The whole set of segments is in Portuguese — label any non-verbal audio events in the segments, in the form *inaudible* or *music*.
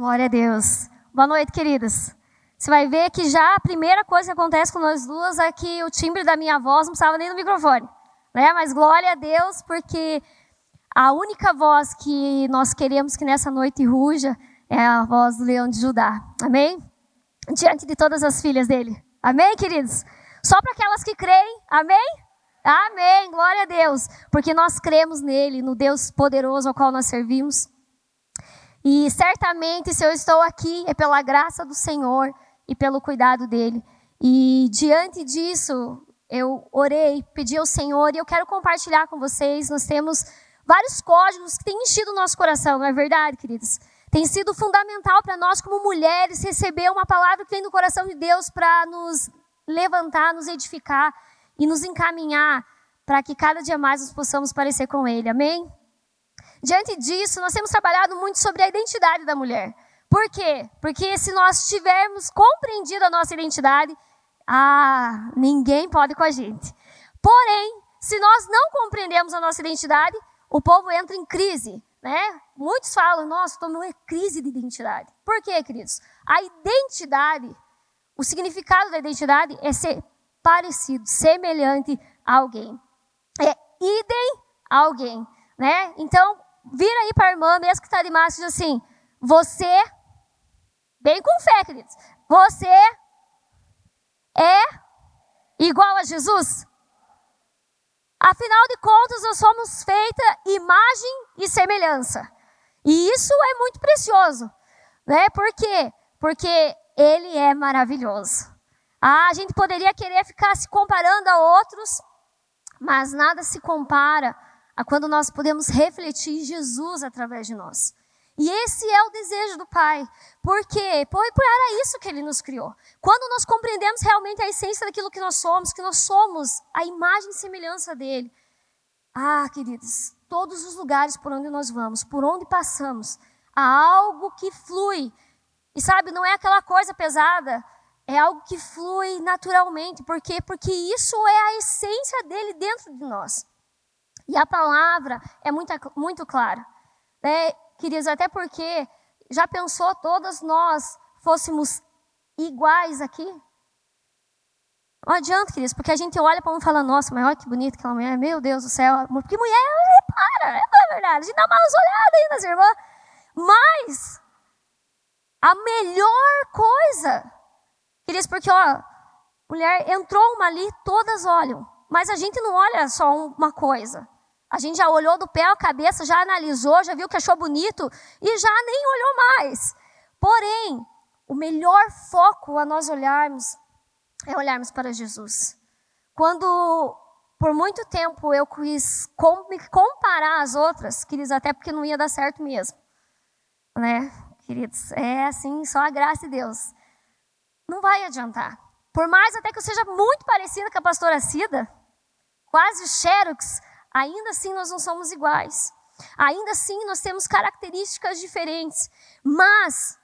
Glória a Deus. Boa noite, queridas. Você vai ver que já a primeira coisa que acontece com nós duas é que o timbre da minha voz não precisava nem do microfone. Né? Mas glória a Deus, porque a única voz que nós queremos que nessa noite ruja é a voz do leão de Judá. Amém? Diante de todas as filhas dele. Amém, queridos? Só para aquelas que creem. Amém? Amém. Glória a Deus. Porque nós cremos nele, no Deus poderoso ao qual nós servimos. E certamente, se eu estou aqui, é pela graça do Senhor e pelo cuidado dele. E diante disso, eu orei, pedi ao Senhor e eu quero compartilhar com vocês. Nós temos vários códigos que têm enchido o nosso coração, não é verdade, queridos? Tem sido fundamental para nós, como mulheres, receber uma palavra que vem do coração de Deus para nos levantar, nos edificar e nos encaminhar para que cada dia mais nós possamos parecer com Ele. Amém? Diante disso, nós temos trabalhado muito sobre a identidade da mulher. Por quê? Porque se nós tivermos compreendido a nossa identidade, ah, ninguém pode com a gente. Porém, se nós não compreendemos a nossa identidade, o povo entra em crise, né? Muitos falam, nossa, estou numa crise de identidade. Por quê, queridos? A identidade, o significado da identidade é ser parecido, semelhante a alguém. É idem alguém, né? Então, vira aí para a irmã, mesmo que está de máscara, diz assim: você, bem com fé, queridos, você é igual a Jesus? Afinal de contas, nós somos feita imagem e semelhança. E isso é muito precioso, né? Por quê? Porque ele é maravilhoso. Ah, a gente poderia querer ficar se comparando a outros, mas nada se compara a quando nós podemos refletir Jesus através de nós. E esse é o desejo do Pai. Por quê? Porque era isso que Ele nos criou. Quando nós compreendemos realmente a essência daquilo que nós somos, que nós somos a imagem e semelhança dEle. Ah, queridos, todos os lugares por onde nós vamos, por onde passamos, há algo que flui. E sabe, não é aquela coisa pesada, é algo que flui naturalmente. Por quê? Porque isso é a essência dele dentro de nós. E a palavra é muito, muito clara. Né? Queridos, até porque já pensou todas nós fôssemos iguais aqui? Não adianta, queridos, porque a gente olha para um e fala, nossa, mas olha que bonita aquela mulher, meu Deus do céu, porque mulher repara, não é verdade? A gente dá umas olhadas aí nas irmãs. Mas a melhor coisa, queridos, porque ó, mulher entrou uma ali, todas olham, mas a gente não olha só uma coisa. A gente já olhou do pé à cabeça, já analisou, já viu que achou bonito e já nem olhou mais. Porém, o melhor foco a nós olharmos é olharmos para Jesus. Quando por muito tempo eu quis me comparar às outras, queridos, até porque não ia dar certo mesmo. Né, queridos? É assim, só a graça de Deus. Não vai adiantar. Por mais até que eu seja muito parecida com a pastora Cida, quase xerox, ainda assim nós não somos iguais. Ainda assim nós temos características diferentes. Mas,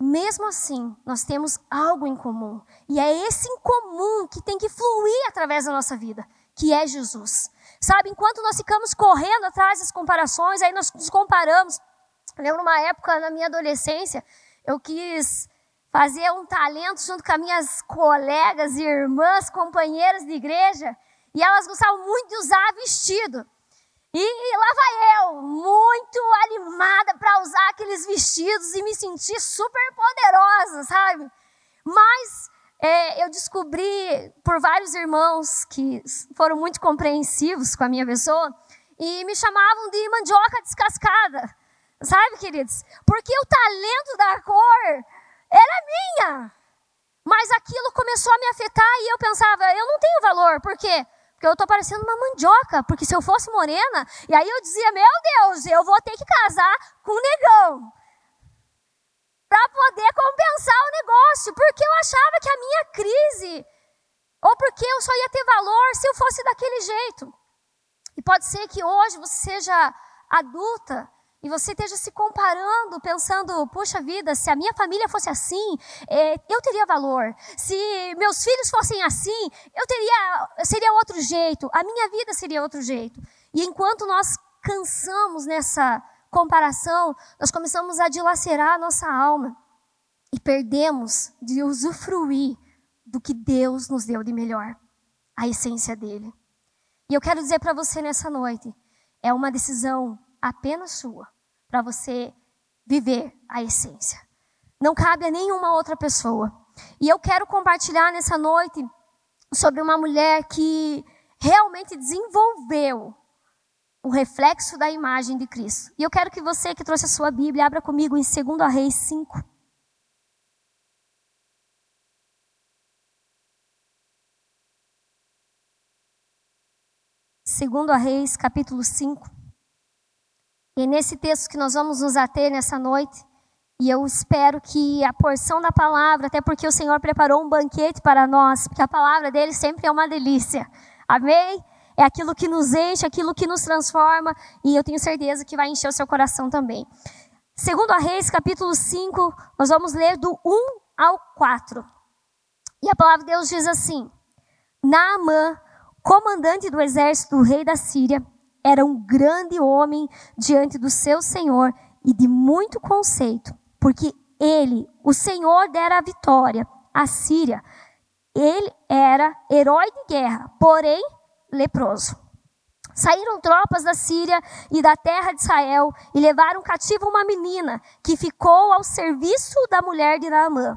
mesmo assim, nós temos algo em comum. E é esse em comum que tem que fluir através da nossa vida, que é Jesus. Sabe, enquanto nós ficamos correndo atrás das comparações, aí nós nos comparamos. Eu lembro uma época na minha adolescência, eu quis fazer um talento junto com as minhas colegas, irmãs, companheiras de igreja. E elas gostavam muito de usar vestido. E lá vai eu, muito animada para usar aqueles vestidos e me sentir super poderosa, sabe? Mas é, eu descobri por vários irmãos que foram muito compreensivos com a minha pessoa e me chamavam de mandioca descascada, sabe, queridos? Porque o talento da cor era minha. Mas aquilo começou a me afetar e eu pensava, eu não tenho valor, por quê? Eu estou parecendo uma mandioca, porque se eu fosse morena, e aí eu dizia, meu Deus, eu vou ter que casar com um negão. Para poder compensar o negócio, porque eu achava que a minha crise, ou porque eu só ia ter valor se eu fosse daquele jeito. E pode ser que hoje você seja adulta e você esteja se comparando, pensando, puxa vida, se a minha família fosse assim, é, eu teria valor. Se meus filhos fossem assim, eu teria, seria outro jeito. A minha vida seria outro jeito. E enquanto nós cansamos nessa comparação, nós começamos a dilacerar a nossa alma e perdemos de usufruir do que Deus nos deu de melhor, a essência dele. E eu quero dizer para você nessa noite, é uma decisão apenas sua, para você viver a essência. Não cabe a nenhuma outra pessoa. E eu quero compartilhar nessa noite sobre uma mulher que realmente desenvolveu o reflexo da imagem de Cristo. E eu quero que você que trouxe a sua Bíblia abra comigo em 2 Reis 5. Segundo Reis, capítulo 5. E é nesse texto que nós vamos nos ater nessa noite. E eu espero que a porção da palavra, até porque o Senhor preparou um banquete para nós, porque a palavra dele sempre é uma delícia. Amém? É aquilo que nos enche, aquilo que nos transforma, e eu tenho certeza que vai encher o seu coração também. Segundo a Reis, capítulo 5, nós vamos ler do 1 ao 4. E a palavra de Deus diz assim: Naamã, comandante do exército do rei da Síria, era um grande homem diante do seu senhor e de muito conceito, porque ele, o Senhor, dera a vitória à Síria. Ele era herói de guerra, porém leproso. Saíram tropas da Síria e da terra de Israel e levaram cativo uma menina que ficou ao serviço da mulher de Naamã.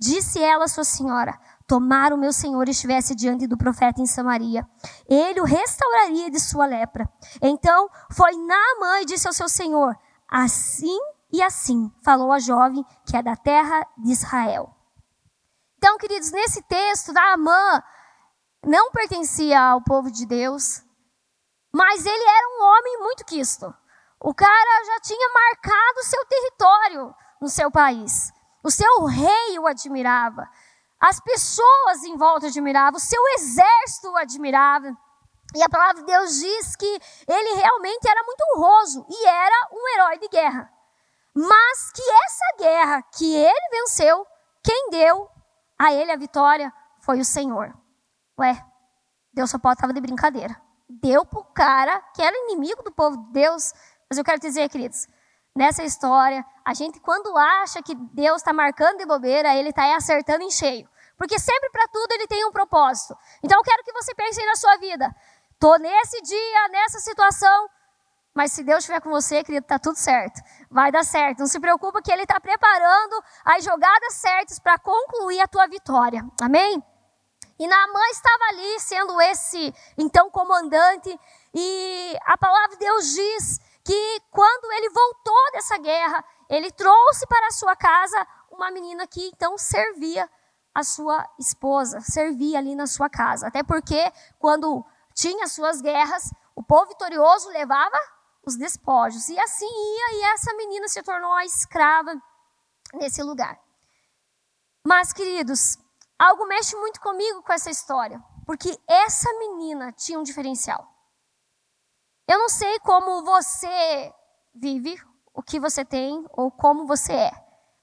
Disse ela à sua senhora: Tomara o meu senhor estivesse diante do profeta em Samaria, ele o restauraria de sua lepra. Então foi Naamã e disse ao seu senhor: Assim e assim falou a jovem que é da terra de Israel. Então, queridos, nesse texto, Naamã não pertencia ao povo de Deus, mas ele era um homem muito quisto. O cara já tinha marcado seu território no seu país. O seu rei o admirava. As pessoas em volta admiravam. O seu exército admirava. E a palavra de Deus diz que ele realmente era muito honroso e era um herói de guerra. Mas que essa guerra que ele venceu, quem deu a ele a vitória foi o Senhor. Ué, Deus só pode estar de brincadeira. Deu para o cara que era inimigo do povo de Deus. Mas eu quero te dizer, queridos, nessa história, a gente quando acha que Deus está marcando de bobeira, ele está acertando em cheio. Porque sempre para tudo ele tem um propósito. Então eu quero que você pense na sua vida. Tô nesse dia, nessa situação, mas se Deus estiver com você, querido, tá tudo certo. Vai dar certo. Não se preocupa que Ele está preparando as jogadas certas para concluir a tua vitória. Amém? E Naamã estava ali sendo esse, então, comandante. E a palavra de Deus diz que quando ele voltou dessa guerra, ele trouxe para a sua casa uma menina que então servia a sua esposa, servia ali na sua casa. Até porque quando tinha suas guerras, o povo vitorioso levava os despojos. E assim ia, e essa menina se tornou a escrava nesse lugar. Mas, queridos, Algo mexe muito comigo com essa história, porque essa menina tinha um diferencial. Eu não sei como você vive, o que você tem ou como você é,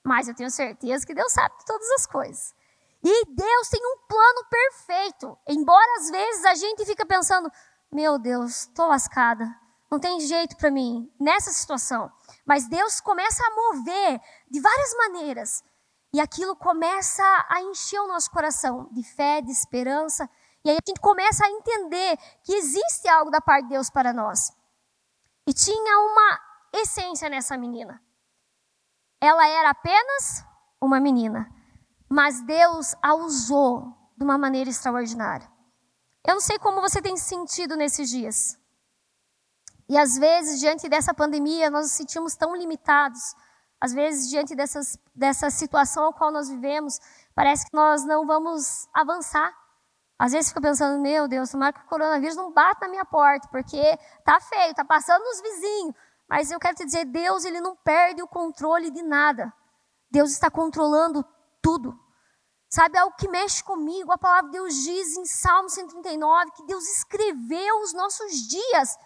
mas eu tenho certeza que Deus sabe de todas as coisas. E Deus tem um plano perfeito, embora às vezes a gente fica pensando: meu Deus, estou lascada, não tem jeito para mim nessa situação. Mas Deus começa a mover de várias maneiras e aquilo começa a encher o nosso coração de fé, de esperança. E aí a gente começa a entender que existe algo da parte de Deus para nós. E tinha uma essência nessa menina. Ela era apenas uma menina, mas Deus a usou de uma maneira extraordinária. Eu não sei como você tem sentido nesses dias. E às vezes, diante dessa pandemia, nós nos sentimos tão limitados às vezes, diante dessas, dessa situação ao qual nós vivemos, parece que nós não vamos avançar. Às vezes fica pensando, meu Deus, tomara que o coronavírus não bata na minha porta, porque tá feio, tá passando nos vizinhos. Mas eu quero te dizer, Deus ele não perde o controle de nada. Deus está controlando tudo. Sabe, algo que mexe comigo, a palavra de Deus diz em Salmo 139 que Deus escreveu os nossos dias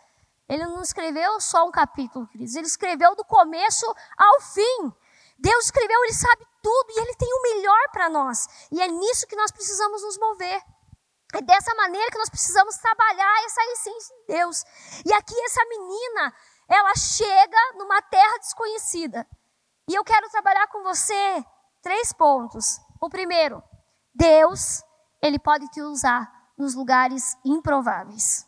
ele não escreveu só um capítulo, queridos. Ele escreveu do começo ao fim. Deus escreveu, Ele sabe tudo e Ele tem o melhor para nós. E é nisso que nós precisamos nos mover. É dessa maneira que nós precisamos trabalhar essa essência de Deus. E aqui essa menina, ela chega numa terra desconhecida. E eu quero trabalhar com você três pontos. O primeiro, Deus, ele pode te usar nos lugares improváveis.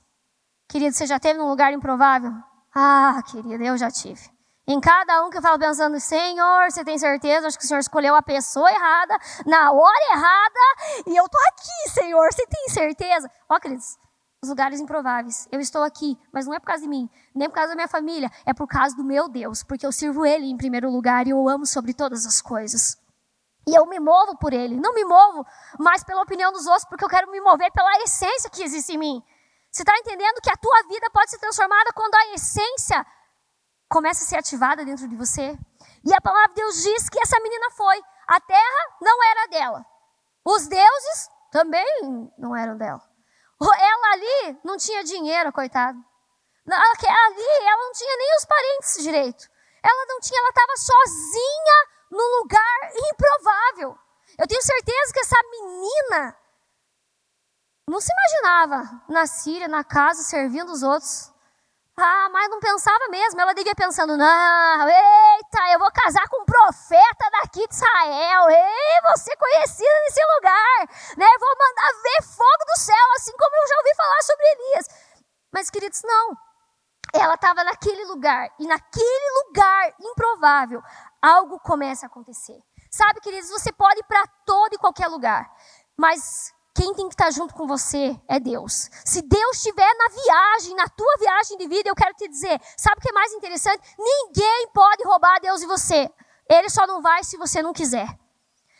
Querido, você já teve num lugar improvável? Ah, querido, eu já tive. Em cada um que eu falo pensando, Senhor, você tem certeza? Acho que o Senhor escolheu a pessoa errada, na hora errada, e eu tô aqui, Senhor, você tem certeza? Ó, queridos, os lugares improváveis. Eu estou aqui, mas não é por causa de mim, nem por causa da minha família, é por causa do meu Deus, porque eu sirvo Ele em primeiro lugar e eu amo sobre todas as coisas. E eu me movo por Ele, não me movo mais pela opinião dos outros, porque eu quero me mover pela essência que existe em mim. Você está entendendo que a tua vida pode ser transformada quando a essência começa a ser ativada dentro de você? E a palavra de Deus diz que essa menina foi. A terra não era dela. Os deuses também não eram dela. Ali não tinha dinheiro, coitada. Ali ela não tinha nem os parentes direito. Ela não tinha, ela estava sozinha num lugar improvável. Eu tenho certeza que essa menina não se imaginava na Síria, na casa, servindo os outros. Ah, mas não pensava mesmo. Ela devia pensando, não, eita, eu vou casar com um profeta daqui de Israel. Ei, ser conhecida nesse lugar. Né? Vou mandar ver fogo do céu, assim como eu já ouvi falar sobre Elias. Mas, queridos, não. Ela estava naquele lugar. E naquele lugar improvável, algo começa a acontecer. Sabe, queridos, você pode ir para todo e qualquer lugar. Mas quem tem que estar junto com você é Deus. Se Deus estiver na viagem, na tua viagem de vida, eu quero te dizer, sabe o que é mais interessante? Ninguém pode roubar Deus de você. Ele só não vai se você não quiser.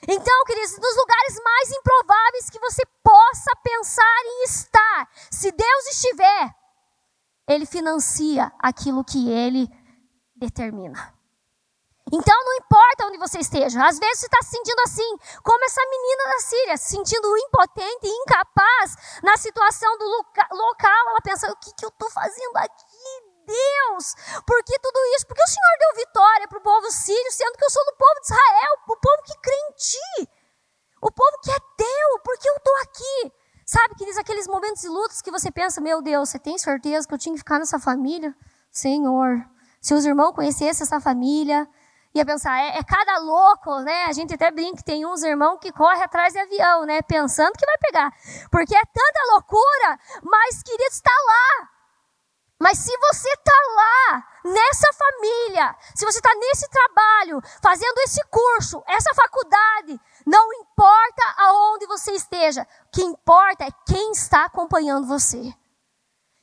Então, queridos, nos lugares mais improváveis que você possa pensar em estar, se Deus estiver, Ele financia aquilo que Ele determina. Então não importa onde você esteja, às vezes você está se sentindo assim, como essa menina da Síria, se sentindo impotente e incapaz na situação do loca local. Ela pensa: o que, que eu estou fazendo aqui? Deus, por que tudo isso? Porque o Senhor deu vitória para o povo sírio, sendo que eu sou do povo de Israel, o povo que crê em ti, o povo que é teu, porque eu estou aqui. Sabe, que diz aqueles momentos de lutos que você pensa: meu Deus, você tem certeza que eu tinha que ficar nessa família? Senhor, se os irmãos conhecessem essa família, ia pensar, é, é, cada louco, né? A gente até brinca que tem uns irmãos que correm atrás de avião, né? Pensando que vai pegar. Porque é tanta loucura, mas querido, está lá. Mas se você está lá, nessa família, se você está nesse trabalho, fazendo esse curso, essa faculdade, não importa aonde você esteja, o que importa é quem está acompanhando você.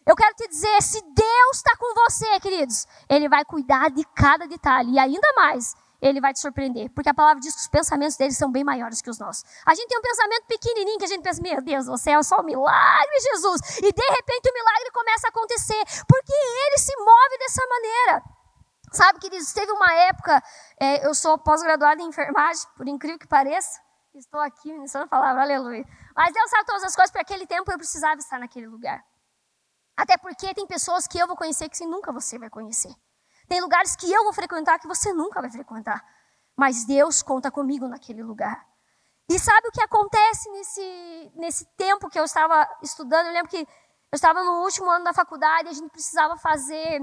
Eu quero te dizer, se Deus está com você, queridos, Ele vai cuidar de cada detalhe. E ainda mais, Ele vai te surpreender. Porque a palavra diz que os pensamentos dele são bem maiores que os nossos. A gente tem um pensamento pequenininho que a gente pensa, meu Deus do céu, é só um milagre, Jesus. E de repente o milagre começa a acontecer. Porque Ele se move dessa maneira. Sabe, queridos, teve uma época, é, eu sou pós-graduada em enfermagem, por incrível que pareça. Estou aqui ministrando a palavra, aleluia. Mas Deus sabe todas as coisas, para aquele tempo eu precisava estar naquele lugar. Até porque tem pessoas que eu vou conhecer que nunca você vai conhecer. Tem lugares que eu vou frequentar que você nunca vai frequentar. Mas Deus conta comigo naquele lugar. E sabe o que acontece nesse, nesse tempo que eu estava estudando? Eu lembro que eu estava no último ano da faculdade a gente precisava fazer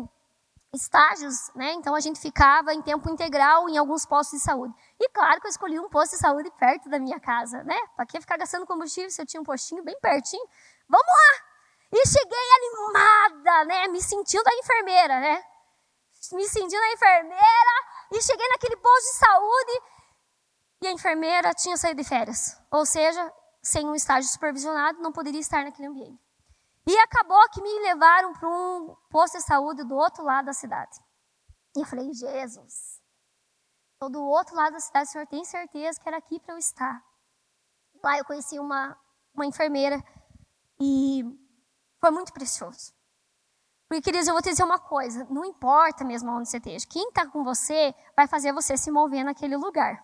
estágios, né? Então a gente ficava em tempo integral em alguns postos de saúde. E claro que eu escolhi um posto de saúde perto da minha casa, né? Para que ficar gastando combustível se eu tinha um postinho bem pertinho? Vamos lá! E cheguei animada, né? Me sentindo a enfermeira, né? Me sentindo a enfermeira. E cheguei naquele posto de saúde. E a enfermeira tinha saído de férias. Ou seja, sem um estágio supervisionado, não poderia estar naquele ambiente. E acabou que me levaram para um posto de saúde do outro lado da cidade. E eu falei, Jesus, estou do outro lado da cidade, o senhor tem certeza que era aqui para eu estar? Lá eu conheci uma, uma enfermeira e foi muito precioso. Porque, queridos, eu vou te dizer uma coisa: não importa mesmo onde você esteja, quem está com você vai fazer você se mover naquele lugar.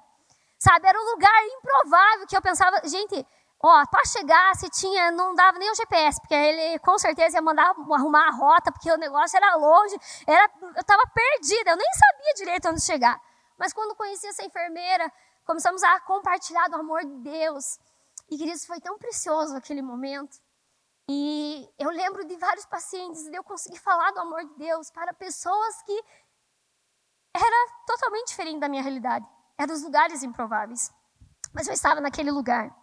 Sabe, era um lugar improvável que eu pensava, gente, ó, para chegar, se tinha, não dava nem o GPS, porque ele com certeza ia mandar arrumar a rota, porque o negócio era longe, era, eu estava perdida, eu nem sabia direito onde chegar. Mas quando conheci essa enfermeira, começamos a compartilhar do amor de Deus. E, queridos, foi tão precioso aquele momento. E eu lembro de vários pacientes e eu consegui falar do amor de Deus para pessoas que era totalmente diferente da minha realidade. Era dos lugares improváveis. Mas eu estava naquele lugar.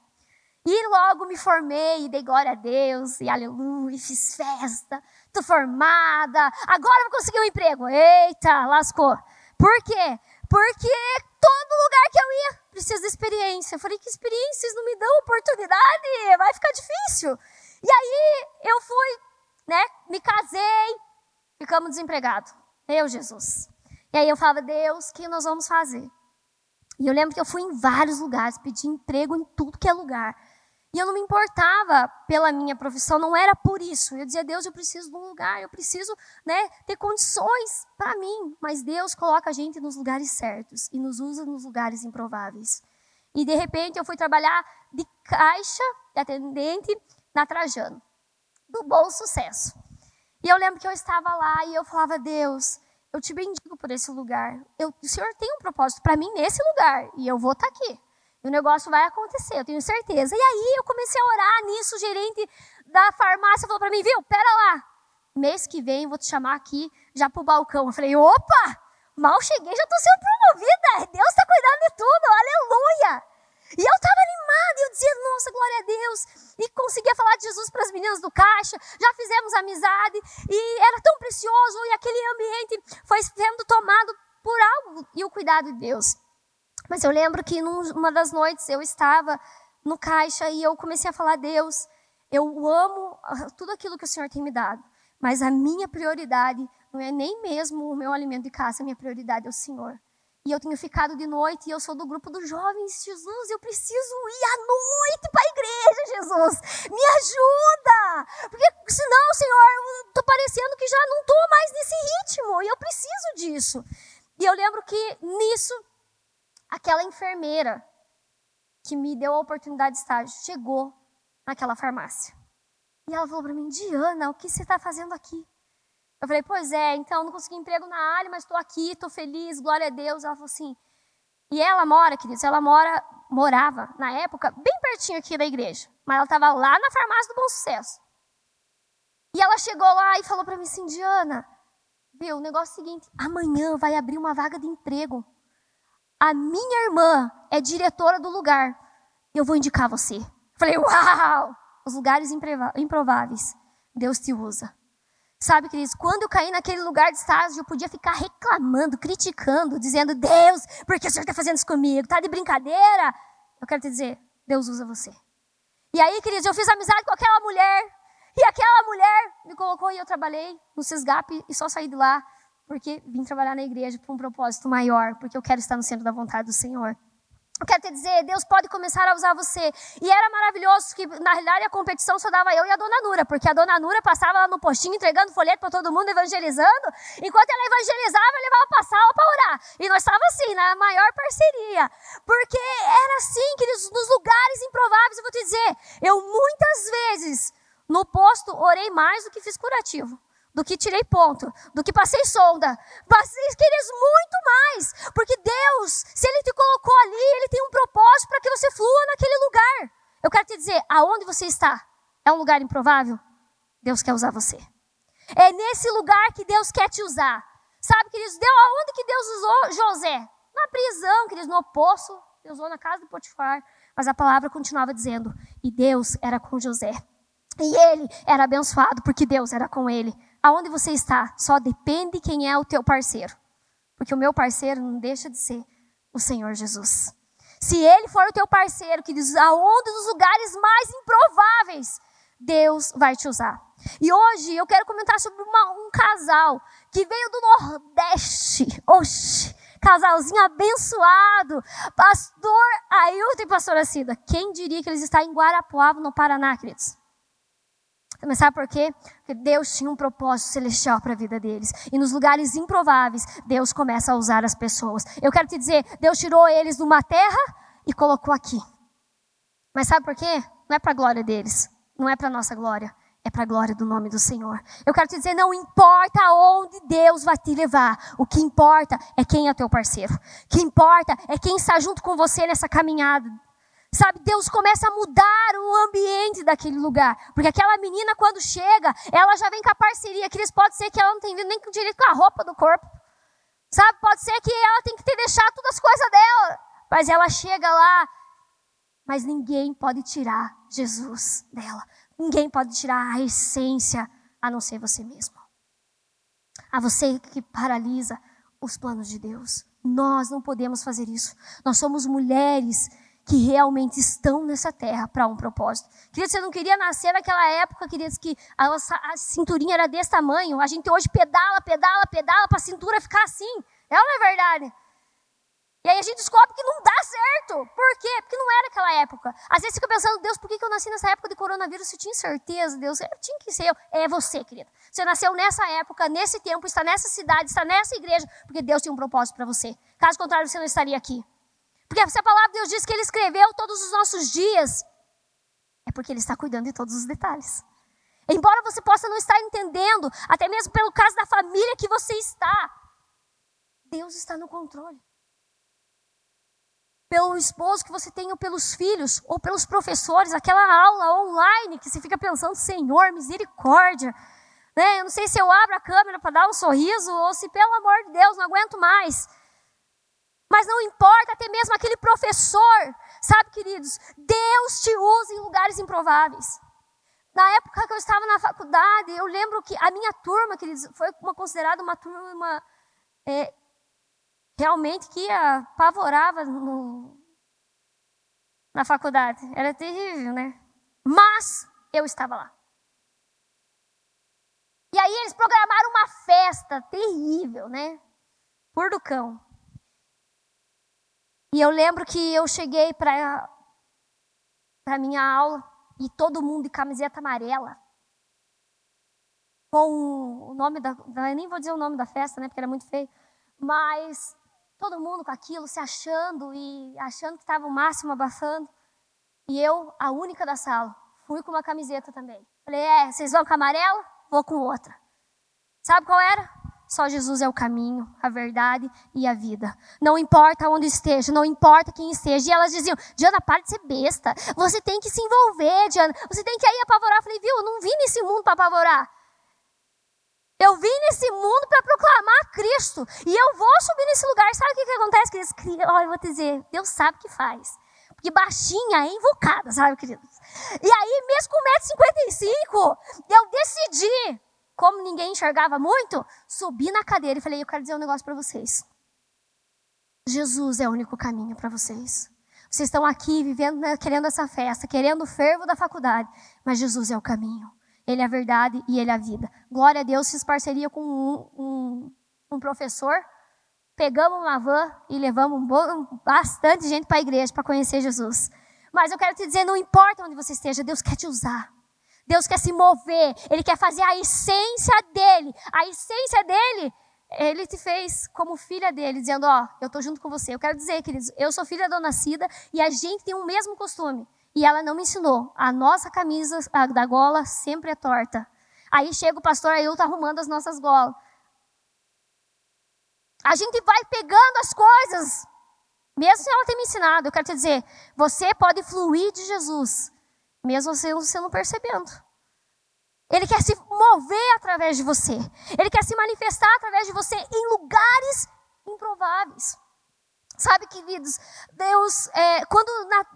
E logo me formei e dei glória a Deus, e aleluia, e fiz festa, tô formada, agora vou conseguir um emprego. Eita, lascou. Por quê? Porque todo lugar que eu ia precisa de experiência. Eu falei, que experiências não me dão oportunidade? Vai ficar difícil. E aí eu fui, né, me casei, ficamos desempregados. Eu, Jesus. E aí eu falava, Deus, o que nós vamos fazer? E eu lembro que eu fui em vários lugares, pedi emprego em tudo que é lugar. E eu não me importava pela minha profissão, não era por isso. Eu dizia, Deus, eu preciso de um lugar, eu preciso né, ter condições para mim. Mas Deus coloca a gente nos lugares certos e nos usa nos lugares improváveis. E de repente eu fui trabalhar de caixa, de atendente, na Trajano, do bom sucesso. E eu lembro que eu estava lá e eu falava, Deus, eu te bendigo por esse lugar. Eu, o Senhor tem um propósito para mim nesse lugar e eu vou estar tá aqui. E o negócio vai acontecer, eu tenho certeza. E aí eu comecei a orar nisso, o gerente da farmácia falou para mim, viu, pera lá, mês que vem vou te chamar aqui já pro balcão. Eu falei, opa, mal cheguei, já estou sendo promovida. Deus está cuidando de tudo, aleluia. E eu estava animada, eu dizia, nossa, glória a Deus. E conseguia falar de Jesus para as meninas do caixa, já fizemos amizade, e era tão precioso, e aquele ambiente foi sendo tomado por algo e o cuidado de Deus. Mas eu lembro que numa das noites eu estava no caixa e eu comecei a falar: Deus, eu amo tudo aquilo que o Senhor tem me dado, mas a minha prioridade não é nem mesmo o meu alimento de casa, a minha prioridade é o Senhor. E eu tenho ficado de noite e eu sou do grupo dos jovens. Jesus, eu preciso ir à noite para a igreja, Jesus. Me ajuda! Porque senão, Senhor, eu estou parecendo que já não estou mais nesse ritmo. E eu preciso disso. E eu lembro que nisso aquela enfermeira que me deu a oportunidade de estágio chegou naquela farmácia. E ela falou para mim, Diana, o que você está fazendo aqui? Eu falei, pois é, então não consegui emprego na área, mas estou aqui, estou feliz, glória a Deus. Ela falou assim, e ela mora, queridos, ela mora, morava, na época, bem pertinho aqui da igreja. Mas ela estava lá na farmácia do Bom Sucesso. E ela chegou lá e falou para mim assim, Diana, viu, o negócio é o seguinte, amanhã vai abrir uma vaga de emprego a minha irmã é diretora do lugar. Eu vou indicar você. Falei, uau! Os lugares improváveis. Deus te usa. Sabe, queridos, quando eu caí naquele lugar de estágio, eu podia ficar reclamando, criticando, dizendo, Deus, por que o Senhor está fazendo isso comigo? Está de brincadeira? Eu quero te dizer, Deus usa você. E aí, queridos, eu fiz amizade com aquela mulher, e aquela mulher me colocou e eu trabalhei no CISGAP e só saí de lá porque vim trabalhar na igreja por um propósito maior, porque eu quero estar no centro da vontade do Senhor. Quero te dizer, Deus pode começar a usar você. E era maravilhoso que, na realidade, a competição só dava eu e a dona Nura, porque a dona Nura passava lá no postinho entregando folheto para todo mundo, evangelizando. Enquanto ela evangelizava, eu levava para a sala para orar. E nós estávamos assim, na maior parceria. Porque era assim, queridos, nos lugares improváveis, eu vou te dizer, eu muitas vezes, no posto, orei mais do que fiz curativo do que tirei ponto, do que passei sonda. Passei, queridos, muito mais. Porque Deus, se Ele te colocou ali, Ele tem um propósito para que você flua naquele lugar. Eu quero te dizer, aonde você está? É um lugar improvável? Deus quer usar você. É nesse lugar que Deus quer te usar. Sabe, queridos, Deus, aonde que Deus usou José? Na prisão, queridos, no poço. Deus usou na casa de Potifar. Mas a palavra continuava dizendo, e Deus era com José. E ele era abençoado porque Deus era com ele aonde você está, só depende quem é o teu parceiro. Porque o meu parceiro não deixa de ser o Senhor Jesus. Se ele for o teu parceiro, que diz aonde nos lugares mais improváveis, Deus vai te usar. E hoje eu quero comentar sobre uma, um casal que veio do Nordeste. Oxi, casalzinho abençoado. Pastor Ailton e pastora Cida. Quem diria que eles estão em Guarapuava, no Paraná, queridos? Mas sabe por quê? Porque Deus tinha um propósito celestial para a vida deles. E nos lugares improváveis, Deus começa a usar as pessoas. Eu quero te dizer, Deus tirou eles de uma terra e colocou aqui. Mas sabe por quê? Não é para a glória deles. Não é para a nossa glória. É para a glória do nome do Senhor. Eu quero te dizer, não importa aonde Deus vai te levar. O que importa é quem é teu parceiro. O que importa é quem está junto com você nessa caminhada. Sabe, Deus começa a mudar o ambiente daquele lugar. Porque aquela menina, quando chega, ela já vem com a parceria. Cris, pode ser que ela não tenha vindo nem direito com a roupa do corpo. Sabe, pode ser que ela tem que ter deixado todas as coisas dela. Mas ela chega lá, mas ninguém pode tirar Jesus dela. Ninguém pode tirar a essência a não ser você mesmo. A você que paralisa os planos de Deus. Nós não podemos fazer isso. Nós somos mulheres que realmente estão nessa terra para um propósito. Queridos, você não queria nascer naquela época, queridos, que a, nossa, a cinturinha era desse tamanho. A gente hoje pedala, pedala, pedala para a cintura ficar assim. É ou não é verdade? E aí a gente descobre que não dá certo. Por quê? Porque não era aquela época. Às vezes fica pensando, Deus, por que eu nasci nessa época de coronavírus? Você tinha certeza, Deus? Eu tinha que ser eu. É você, querida. Você nasceu nessa época, nesse tempo, está nessa cidade, está nessa igreja, porque Deus tem um propósito para você. Caso contrário, você não estaria aqui. Porque se a palavra de Deus diz que Ele escreveu todos os nossos dias, é porque Ele está cuidando de todos os detalhes. Embora você possa não estar entendendo, até mesmo pelo caso da família que você está, Deus está no controle. Pelo esposo que você tem, ou pelos filhos, ou pelos professores, aquela aula online que você fica pensando, Senhor, misericórdia. Né? Eu não sei se eu abro a câmera para dar um sorriso, ou se, pelo amor de Deus, não aguento mais. Mas não importa, até mesmo aquele professor, sabe, queridos, Deus te usa em lugares improváveis. Na época que eu estava na faculdade, eu lembro que a minha turma, queridos, foi uma, considerada uma turma é, realmente que apavorava no, na faculdade. Era terrível, né? Mas eu estava lá. E aí eles programaram uma festa terrível, né? Por do cão. E eu lembro que eu cheguei para a minha aula e todo mundo de camiseta amarela. Com o nome da. Eu nem vou dizer o nome da festa, né? Porque era muito feio. Mas todo mundo com aquilo, se achando e achando que estava o máximo abafando. E eu, a única da sala, fui com uma camiseta também. Falei, é, vocês vão com amarelo? Vou com outra. Sabe qual era? Só Jesus é o caminho, a verdade e a vida. Não importa onde esteja, não importa quem esteja. E elas diziam: Diana, para de ser besta. Você tem que se envolver, Diana. Você tem que ir apavorar. Eu falei: Viu, eu não vim nesse mundo para apavorar. Eu vim nesse mundo para proclamar Cristo. E eu vou subir nesse lugar. Sabe o que, que acontece, queridos? Olha, eu vou te dizer: Deus sabe o que faz. Porque baixinha é invocada, sabe, queridos? E aí, mesmo com 1,55m, eu decidi como ninguém enxergava muito, subi na cadeira e falei: Eu quero dizer um negócio para vocês. Jesus é o único caminho para vocês. Vocês estão aqui vivendo, né, querendo essa festa, querendo o fervo da faculdade, mas Jesus é o caminho. Ele é a verdade e ele é a vida. Glória a Deus, fiz parceria com um, um, um professor. Pegamos uma van e levamos um, bastante gente para a igreja para conhecer Jesus. Mas eu quero te dizer, não importa onde você esteja, Deus quer te usar. Deus quer se mover, Ele quer fazer a essência dele. A essência dele, Ele te fez como filha dele, dizendo: Ó, oh, eu estou junto com você. Eu quero dizer, queridos, eu sou filha da nascida e a gente tem o mesmo costume. E ela não me ensinou. A nossa camisa a da gola sempre é torta. Aí chega o pastor Ailton arrumando as nossas golas. A gente vai pegando as coisas, mesmo sem ela ter me ensinado. Eu quero te dizer, você pode fluir de Jesus mesmo você não percebendo. Ele quer se mover através de você. Ele quer se manifestar através de você em lugares improváveis. Sabe, queridos, Deus, é, quando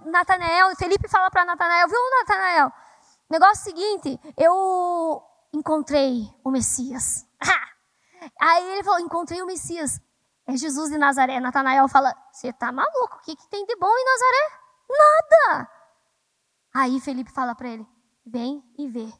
Natanael, Felipe fala para Natanael, viu, Natanael? Negócio seguinte, eu encontrei o Messias. Aí ele falou, encontrei o Messias. É Jesus de Nazaré. Natanael fala, você tá maluco? O que, que tem de bom em Nazaré? Nada. Aí Felipe fala para ele: vem e vê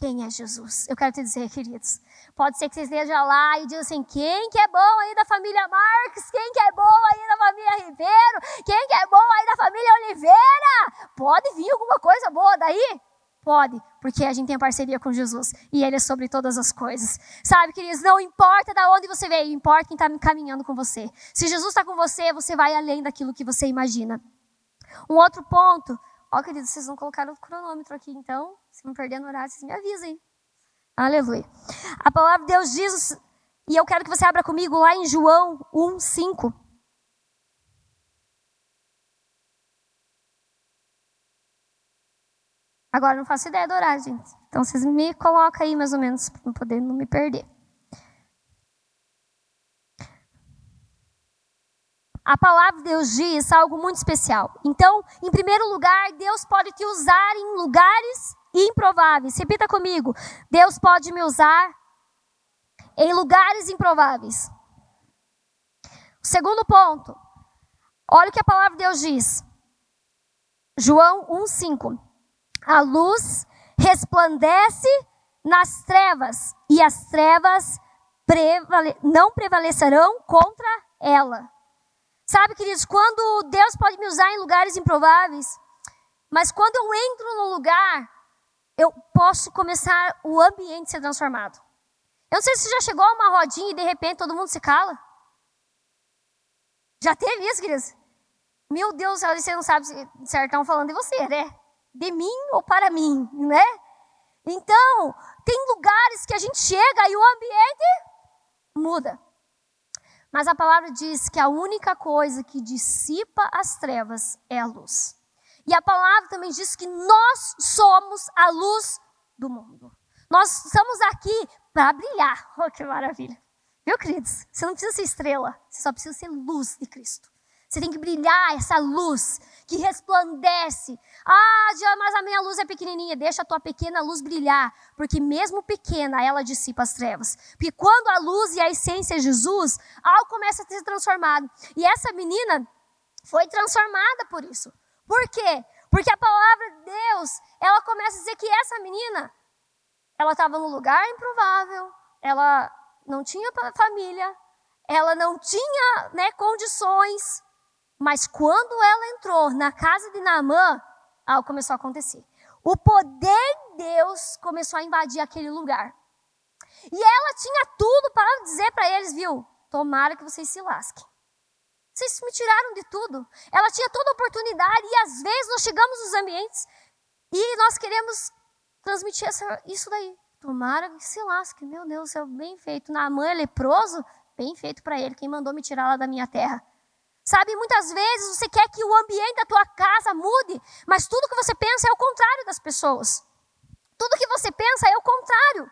quem é Jesus. Eu quero te dizer, queridos, pode ser que você esteja lá e diga assim: quem que é bom aí da família Marques? Quem que é bom aí da família Ribeiro? Quem que é bom aí da família Oliveira? Pode vir alguma coisa boa daí? Pode, porque a gente tem parceria com Jesus e Ele é sobre todas as coisas. Sabe, queridos, não importa de onde você veio, importa quem está caminhando com você. Se Jesus está com você, você vai além daquilo que você imagina. Um outro ponto Ó, oh, queridos, vocês não colocaram o cronômetro aqui, então, se me perder no horário, vocês me avisem. Aleluia. A palavra de Deus diz, e eu quero que você abra comigo lá em João 1, 5. Agora não faço ideia do horário, gente. Então vocês me colocam aí mais ou menos para não poder não me perder. A palavra de Deus diz algo muito especial. Então, em primeiro lugar, Deus pode te usar em lugares improváveis. Repita comigo. Deus pode me usar em lugares improváveis. Segundo ponto. Olha o que a palavra de Deus diz. João 1:5. A luz resplandece nas trevas e as trevas prevale não prevalecerão contra ela. Sabe, queridos, quando Deus pode me usar em lugares improváveis, mas quando eu entro no lugar, eu posso começar o ambiente a ser transformado. Eu não sei se já chegou a uma rodinha e de repente todo mundo se cala. Já teve isso, queridos? Meu Deus, você não sabe se estão falando de você, né? De mim ou para mim, né? Então, tem lugares que a gente chega e o ambiente muda. Mas a palavra diz que a única coisa que dissipa as trevas é a luz. E a palavra também diz que nós somos a luz do mundo. Nós estamos aqui para brilhar. *laughs* Oh, que maravilha. Viu, queridos? Você não precisa ser estrela, você só precisa ser luz de Cristo. Você tem que brilhar essa luz que resplandece. Ah, mas a minha luz é pequenininha. Deixa a tua pequena luz brilhar, porque mesmo pequena, ela dissipa as trevas. Porque quando a luz e a essência é Jesus, algo começa a ser transformado. E essa menina foi transformada por isso. Por quê? Porque a palavra de Deus, ela começa a dizer que essa menina, ela estava num lugar improvável, ela não tinha família, ela não tinha né, condições, mas quando ela entrou na casa de Naamã, algo começou a acontecer. O poder de Deus começou a invadir aquele lugar. E ela tinha tudo para dizer para eles, viu? Tomara que vocês se lasquem. Vocês me tiraram de tudo. Ela tinha toda a oportunidade e às vezes nós chegamos nos ambientes e nós queremos transmitir essa, isso daí. Tomara que se lasque. Meu Deus, é bem feito. Naamã é leproso? Bem feito para ele. Quem mandou me tirar lá da minha terra? Sabe, muitas vezes você quer que o ambiente da tua casa mude, mas tudo que você pensa é o contrário das pessoas. Tudo que você pensa é o contrário.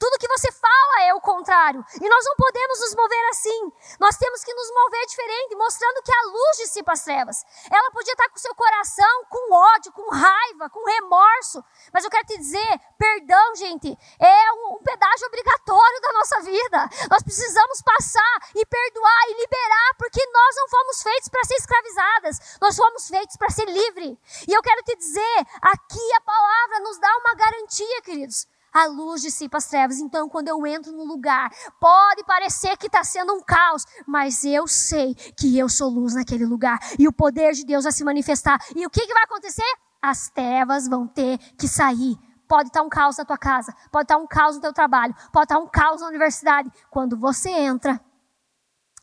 Tudo que você fala é o contrário. E nós não podemos nos mover assim. Nós temos que nos mover diferente, mostrando que a luz dissipa as trevas. Ela podia estar com seu coração com ódio, com raiva, com remorso. Mas eu quero te dizer, perdão, gente, é um, um pedágio obrigatório da nossa vida. Nós precisamos passar e perdoar e liberar, porque nós não fomos feitos para ser escravizadas. Nós fomos feitos para ser livre. E eu quero te dizer, aqui a palavra nos dá uma garantia, queridos a luz dissipa as trevas. Então, quando eu entro no lugar, pode parecer que está sendo um caos, mas eu sei que eu sou luz naquele lugar e o poder de Deus vai se manifestar. E o que, que vai acontecer? As trevas vão ter que sair. Pode estar tá um caos na tua casa, pode estar tá um caos no teu trabalho, pode estar tá um caos na universidade. Quando você entra,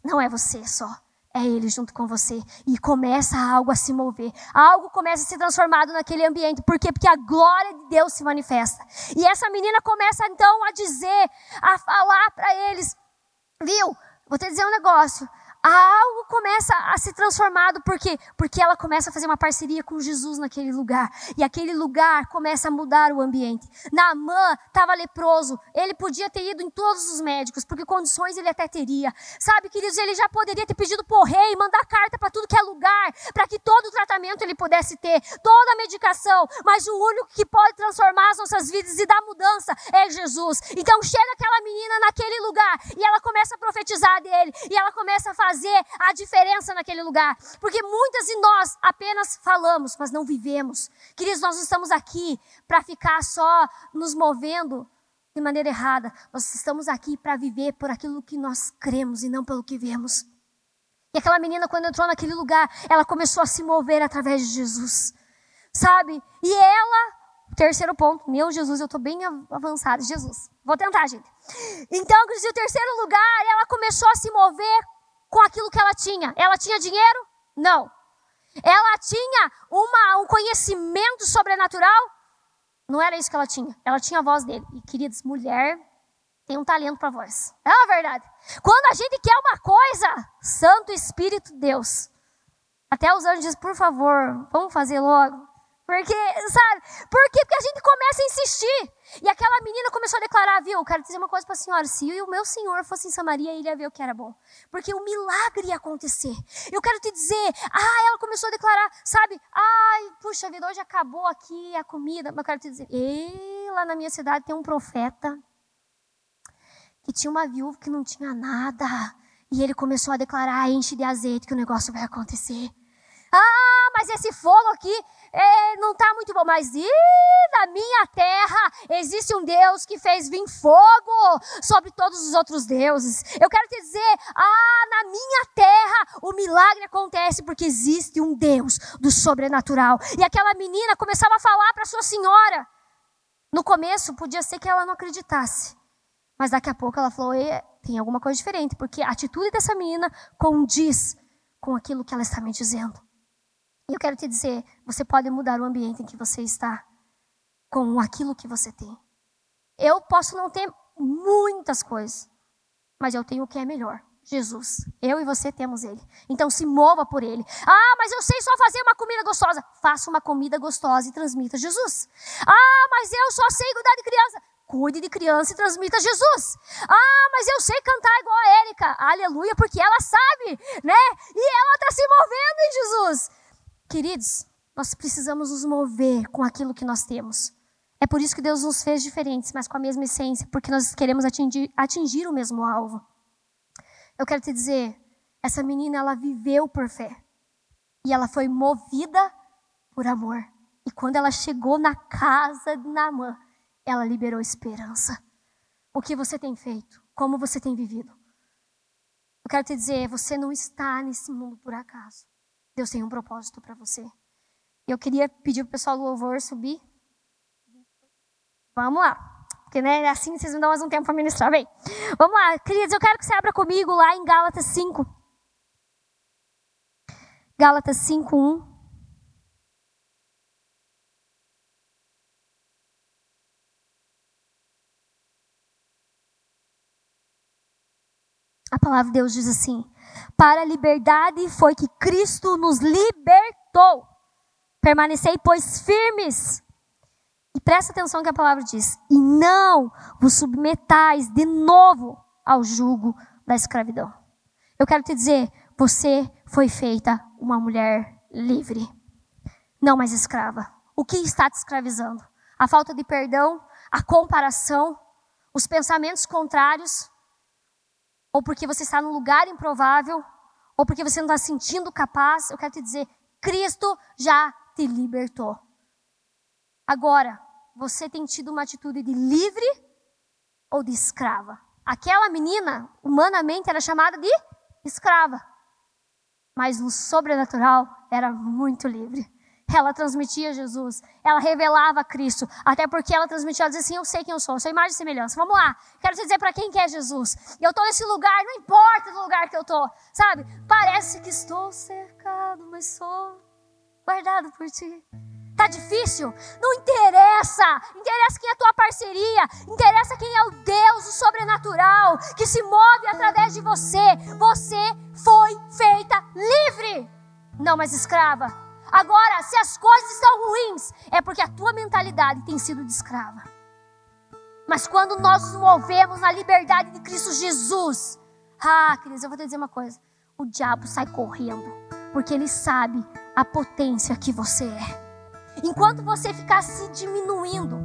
não é você só é Ele junto com você. E começa algo a se mover. Algo começa a ser transformado naquele ambiente. Por quê? Porque a glória de Deus se manifesta. E essa menina começa então a dizer, a falar para eles: Viu, vou te dizer um negócio algo começa a ser transformado, por quê? Porque ela começa a fazer uma parceria com Jesus naquele lugar, e aquele lugar começa a mudar o ambiente. Naamã estava leproso, ele podia ter ido em todos os médicos, porque condições ele até teria. Sabe, queridos, ele já poderia ter pedido por rei, mandar carta para tudo que é lugar, para que todo o tratamento ele pudesse ter, toda a medicação, mas o único que pode transformar as nossas vidas e dar mudança é Jesus. Então chega aquela menina naquele lugar, e ela começa a profetizar dele, e ela começa a fazer fazer a diferença naquele lugar. Porque muitas de nós apenas falamos, mas não vivemos. Queridos, nós estamos aqui para ficar só nos movendo de maneira errada. Nós estamos aqui para viver por aquilo que nós cremos e não pelo que vemos. E aquela menina, quando entrou naquele lugar, ela começou a se mover através de Jesus. Sabe? E ela, terceiro ponto, meu Jesus, eu estou bem avançada. Jesus, vou tentar, gente. Então, o terceiro lugar, ela começou a se mover com aquilo que ela tinha. Ela tinha dinheiro? Não. Ela tinha uma, um conhecimento sobrenatural? Não era isso que ela tinha. Ela tinha a voz dele. E, queridos, mulher tem um talento para voz. É a verdade. Quando a gente quer uma coisa, Santo Espírito Deus. Até os anjos dizem, por favor, vamos fazer logo. Porque, sabe? Por quê? Porque a gente começa a insistir. E aquela menina começou a declarar, viu? Eu quero dizer uma coisa para a senhora. Se o meu senhor fosse em Samaria, ele ia ver o que era bom. Porque o milagre ia acontecer. Eu quero te dizer, ah, ela começou a declarar, sabe? Ai, puxa vida, hoje acabou aqui a comida. Mas eu quero te dizer, e lá na minha cidade tem um profeta que tinha uma viúva que não tinha nada. E ele começou a declarar, enche de azeite que o negócio vai acontecer. Ah, mas esse fogo aqui é, não está muito bom. Mas e na minha terra existe um Deus que fez vir fogo sobre todos os outros deuses. Eu quero te dizer, ah, na minha terra o milagre acontece porque existe um Deus do sobrenatural. E aquela menina começava a falar para sua senhora. No começo podia ser que ela não acreditasse. Mas daqui a pouco ela falou: tem alguma coisa diferente, porque a atitude dessa menina condiz com aquilo que ela está me dizendo. E eu quero te dizer, você pode mudar o ambiente em que você está com aquilo que você tem. Eu posso não ter muitas coisas, mas eu tenho o que é melhor. Jesus. Eu e você temos ele. Então se mova por ele. Ah, mas eu sei só fazer uma comida gostosa. Faça uma comida gostosa e transmita Jesus. Ah, mas eu só sei cuidar de criança. Cuide de criança e transmita Jesus. Ah, mas eu sei cantar igual a Érica. Aleluia, porque ela sabe, né? E ela está se movendo em Jesus. Queridos, nós precisamos nos mover com aquilo que nós temos. É por isso que Deus nos fez diferentes, mas com a mesma essência, porque nós queremos atingir, atingir o mesmo alvo. Eu quero te dizer, essa menina, ela viveu por fé. E ela foi movida por amor. E quando ela chegou na casa de Naamã, ela liberou esperança. O que você tem feito? Como você tem vivido? Eu quero te dizer, você não está nesse mundo por acaso. Deus tem um propósito para você. Eu queria pedir para o pessoal do louvor subir. Vamos lá. Porque né, assim vocês me dão mais um tempo para ministrar. Vem. Vamos lá. Queridos, eu quero que você abra comigo lá em Gálatas 5. Gálatas 5, 1. A palavra de Deus diz assim: Para a liberdade foi que Cristo nos libertou. Permanecei, pois, firmes. E presta atenção que a palavra diz: E não vos submetais de novo ao jugo da escravidão. Eu quero te dizer, você foi feita uma mulher livre, não mais escrava. O que está te escravizando? A falta de perdão, a comparação, os pensamentos contrários, ou porque você está num lugar improvável, ou porque você não está sentindo capaz, eu quero te dizer, Cristo já te libertou. Agora, você tem tido uma atitude de livre ou de escrava? Aquela menina, humanamente, era chamada de escrava. Mas no sobrenatural, era muito livre ela transmitia Jesus, ela revelava Cristo, até porque ela transmitia, ela dizia assim, eu sei quem eu sou, eu sou imagem e semelhança. Vamos lá, quero te dizer para quem que é Jesus. Eu estou nesse lugar, não importa do lugar que eu estou, sabe? Parece que estou cercado, mas sou guardado por ti. Tá difícil? Não interessa. Interessa quem é a tua parceria. Interessa quem é o Deus, o sobrenatural, que se move através de você. Você foi feita livre, não mais escrava. Agora, se as coisas estão ruins, é porque a tua mentalidade tem sido de escrava. Mas quando nós nos movemos na liberdade de Cristo Jesus, ah, queridos, eu vou te dizer uma coisa: o diabo sai correndo, porque ele sabe a potência que você é. Enquanto você ficar se diminuindo,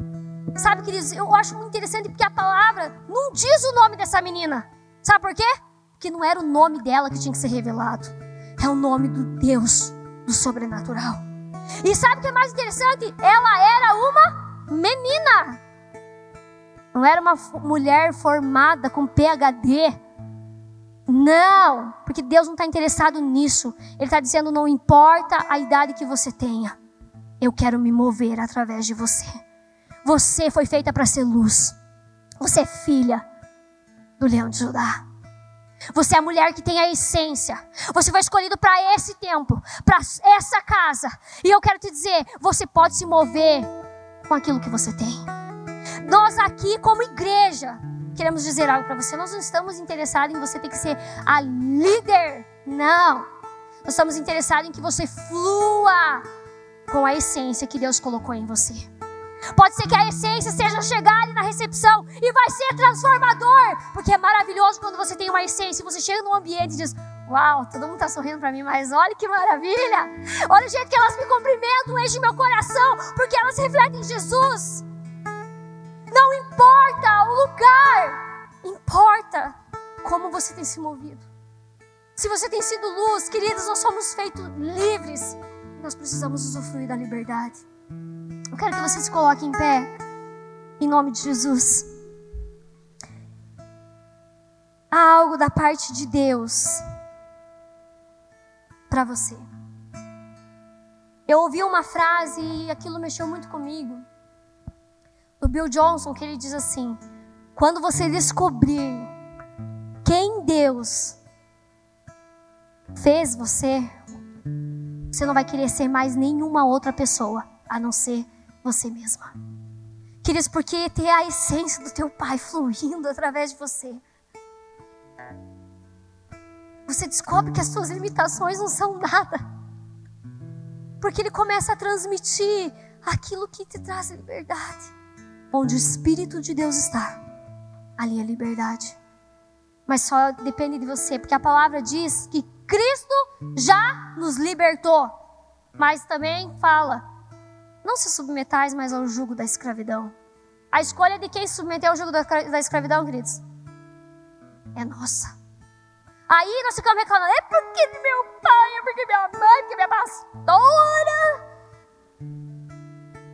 sabe, queridos, eu acho muito interessante porque a palavra não diz o nome dessa menina. Sabe por quê? Porque não era o nome dela que tinha que ser revelado, é o nome do Deus do sobrenatural. E sabe o que é mais interessante? Ela era uma menina. Não era uma mulher formada com PhD. Não, porque Deus não está interessado nisso. Ele está dizendo: não importa a idade que você tenha, eu quero me mover através de você. Você foi feita para ser luz. Você é filha do leão de Judá. Você é a mulher que tem a essência. Você foi escolhido para esse tempo, para essa casa. E eu quero te dizer, você pode se mover com aquilo que você tem. Nós aqui, como igreja, queremos dizer algo para você. Nós não estamos interessados em você ter que ser a líder. Não. Nós estamos interessados em que você flua com a essência que Deus colocou em você. Pode ser que a essência seja chegar ali na recepção e vai ser transformador, porque é maravilhoso quando você tem uma essência, você chega num ambiente e diz: Uau, todo mundo está sorrindo para mim, mas olha que maravilha! Olha o jeito que elas me cumprimentam, enche meu coração, porque elas refletem Jesus. Não importa o lugar, importa como você tem se movido. Se você tem sido luz, queridos, nós somos feitos livres. Nós precisamos usufruir da liberdade. Quero que você se coloque em pé, em nome de Jesus. Há algo da parte de Deus para você. Eu ouvi uma frase e aquilo mexeu muito comigo. Do Bill Johnson, que ele diz assim: quando você descobrir quem Deus fez você, você não vai querer ser mais nenhuma outra pessoa a não ser você mesma. Queridos, porque ter a essência do teu pai fluindo através de você você descobre que as suas limitações não são nada. Porque ele começa a transmitir aquilo que te traz liberdade. Onde o Espírito de Deus está, ali é liberdade. Mas só depende de você, porque a palavra diz que Cristo já nos libertou. Mas também fala: não se submetais mais ao jugo da escravidão. A escolha de quem submeteu ao jugo da escravidão, queridos, é nossa. Aí nós ficamos reclamando, é porque meu pai, é porque minha mãe, porque minha pastora.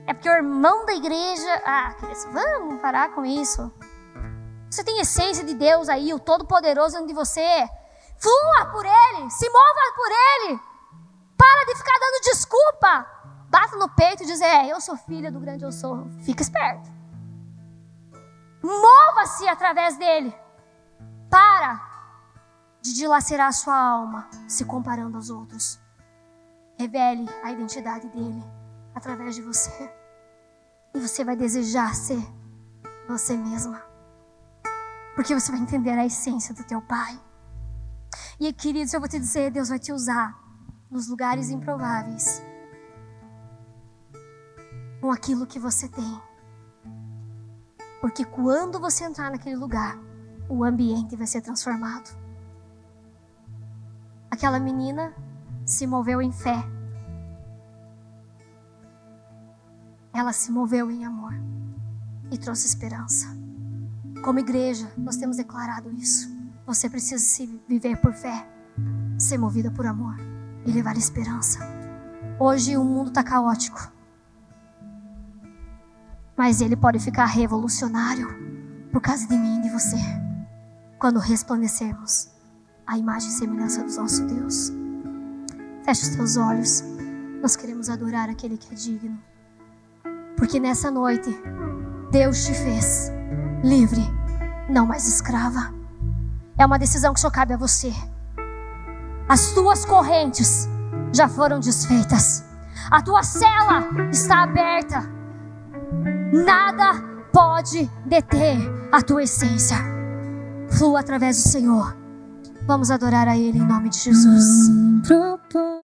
É porque o irmão da igreja. Ah, queridos, vamos parar com isso. Você tem essência de Deus aí, o Todo-Poderoso dentro de você. Flua por Ele, se mova por Ele. Para de ficar dando desculpa. Bata no peito e diz: É, eu sou filha do grande eu sou. Fica esperto. Mova-se através dele. Para de dilacerar a sua alma se comparando aos outros. Revele a identidade dele através de você. E você vai desejar ser você mesma. Porque você vai entender a essência do teu pai. E queridos, eu vou te dizer, Deus vai te usar nos lugares improváveis. Com aquilo que você tem. Porque quando você entrar naquele lugar, o ambiente vai ser transformado. Aquela menina se moveu em fé. Ela se moveu em amor e trouxe esperança. Como igreja, nós temos declarado isso. Você precisa se viver por fé, ser movida por amor e levar esperança. Hoje o mundo está caótico, mas ele pode ficar revolucionário por causa de mim e de você, quando resplandecermos a imagem e semelhança do nosso Deus. Feche os teus olhos. Nós queremos adorar aquele que é digno. Porque nessa noite, Deus te fez livre, não mais escrava. É uma decisão que só cabe a você. As tuas correntes já foram desfeitas. A tua cela está aberta. Nada pode deter a tua essência. Flua através do Senhor. Vamos adorar a Ele em nome de Jesus.